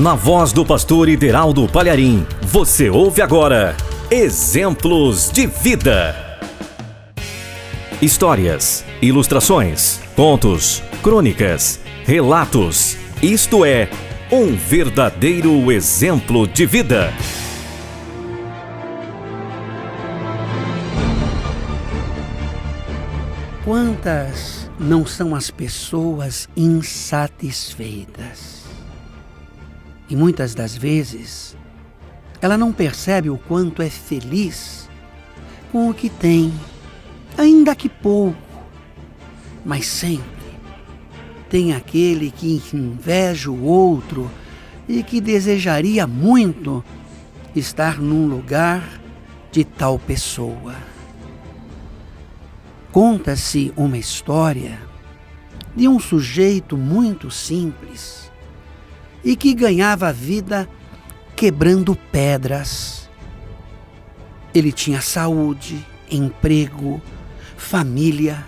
Na voz do pastor Ideraldo Palharim, você ouve agora Exemplos de Vida. Histórias, ilustrações, contos, crônicas, relatos. Isto é, um verdadeiro exemplo de vida. Quantas não são as pessoas insatisfeitas? E muitas das vezes ela não percebe o quanto é feliz com o que tem, ainda que pouco, mas sempre tem aquele que inveja o outro e que desejaria muito estar num lugar de tal pessoa. Conta-se uma história de um sujeito muito simples e que ganhava a vida quebrando pedras. Ele tinha saúde, emprego, família,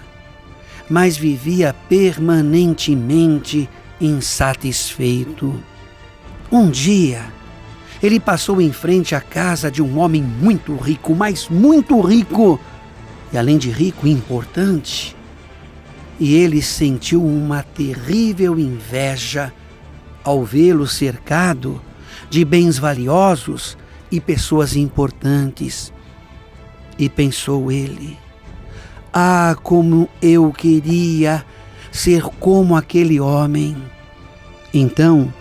mas vivia permanentemente insatisfeito. Um dia, ele passou em frente à casa de um homem muito rico, mas muito rico, e além de rico, importante. E ele sentiu uma terrível inveja ao vê-lo cercado de bens valiosos e pessoas importantes. E pensou ele: Ah, como eu queria ser como aquele homem. Então,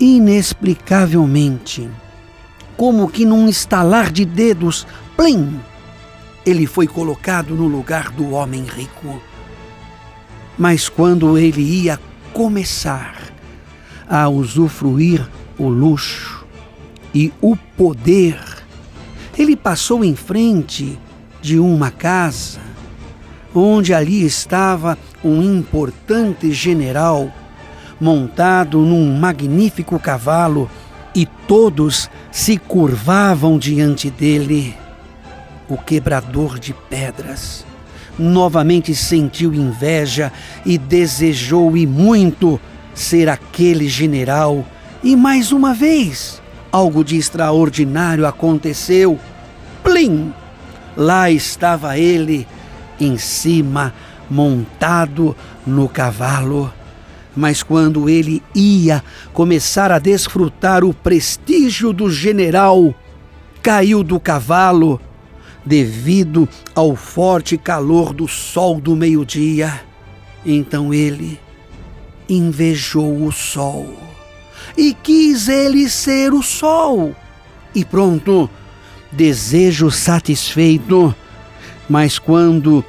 inexplicavelmente, como que num estalar de dedos, plim, ele foi colocado no lugar do homem rico. Mas quando ele ia começar a usufruir o luxo e o poder. Ele passou em frente de uma casa onde ali estava um importante general montado num magnífico cavalo e todos se curvavam diante dele. O quebrador de pedras novamente sentiu inveja e desejou e muito ser aquele general. E mais uma vez, algo de extraordinário aconteceu. Plim! Lá estava ele, em cima, montado no cavalo. Mas quando ele ia começar a desfrutar o prestígio do general, caiu do cavalo devido ao forte calor do sol do meio-dia. Então ele invejou o sol e quis ele ser o sol. E pronto, desejo satisfeito. Mas quando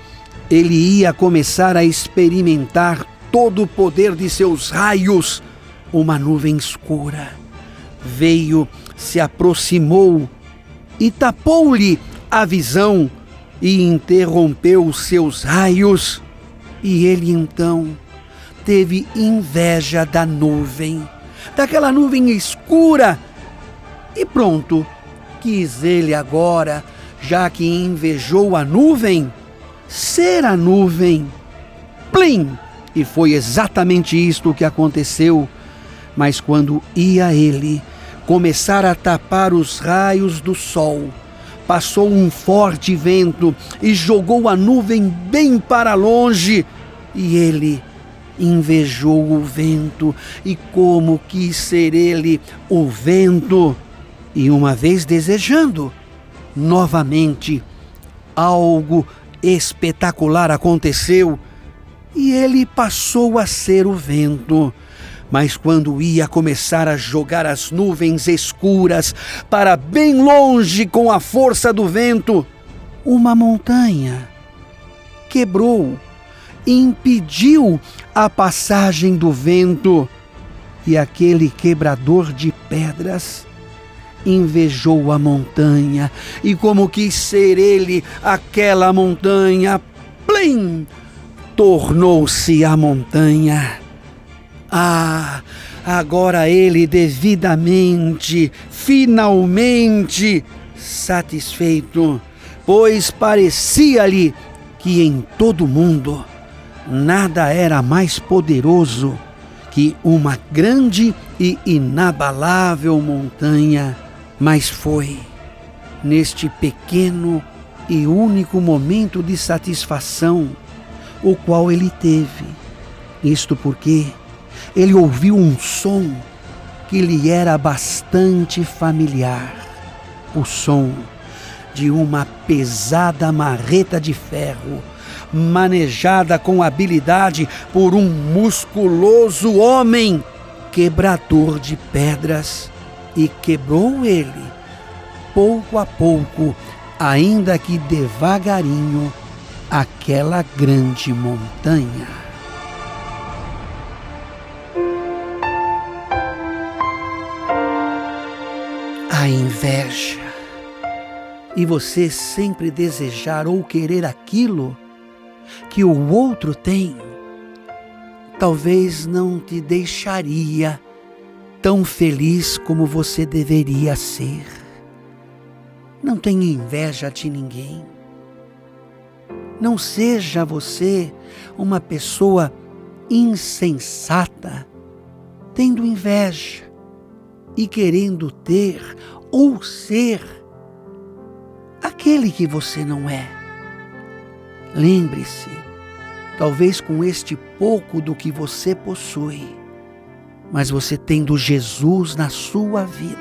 ele ia começar a experimentar todo o poder de seus raios, uma nuvem escura veio, se aproximou e tapou-lhe a visão e interrompeu os seus raios. E ele então teve inveja da nuvem, daquela nuvem escura. E pronto, quis ele agora, já que invejou a nuvem, ser a nuvem. Plim! E foi exatamente isto que aconteceu. Mas quando ia ele começar a tapar os raios do sol, passou um forte vento e jogou a nuvem bem para longe, e ele invejou o vento e como quis ser ele o vento. E uma vez desejando, novamente algo espetacular aconteceu e ele passou a ser o vento. Mas quando ia começar a jogar as nuvens escuras para bem longe com a força do vento, uma montanha quebrou impediu a passagem do vento, e aquele quebrador de pedras invejou a montanha, e como quis ser ele aquela montanha, plim! Tornou-se a montanha. Ah, agora ele devidamente, finalmente satisfeito, pois parecia-lhe que em todo o mundo nada era mais poderoso que uma grande e inabalável montanha, mas foi neste pequeno e único momento de satisfação o qual ele teve. Isto porque ele ouviu um som que lhe era bastante familiar, o som de uma pesada marreta de ferro, manejada com habilidade por um musculoso homem, quebrador de pedras, e quebrou ele, pouco a pouco, ainda que devagarinho, aquela grande montanha. A inveja e você sempre desejar ou querer aquilo que o outro tem, talvez não te deixaria tão feliz como você deveria ser. Não tenha inveja de ninguém. Não seja você uma pessoa insensata, tendo inveja e querendo ter ou ser aquele que você não é. Lembre-se, talvez com este pouco do que você possui, mas você tendo Jesus na sua vida.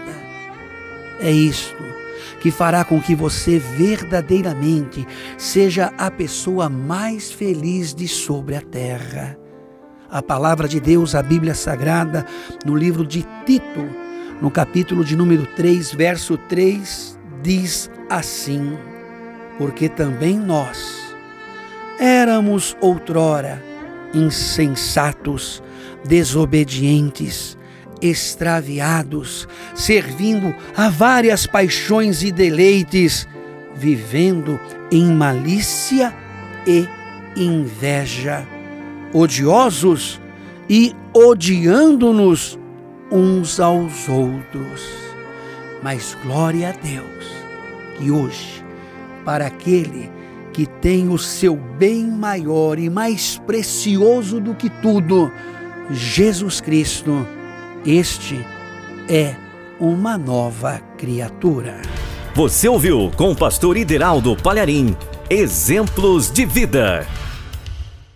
É isto que fará com que você verdadeiramente seja a pessoa mais feliz de sobre a terra. A palavra de Deus, a Bíblia Sagrada, no livro de Tito, no capítulo de número 3, verso 3, diz assim: Porque também nós éramos outrora insensatos, desobedientes, extraviados, servindo a várias paixões e deleites, vivendo em malícia e inveja, odiosos e odiando-nos uns aos outros. Mas glória a Deus que hoje, para aquele que tem o seu bem maior e mais precioso do que tudo, Jesus Cristo, este é uma nova criatura. Você ouviu com o pastor Ideraldo Palharim, Exemplos de Vida.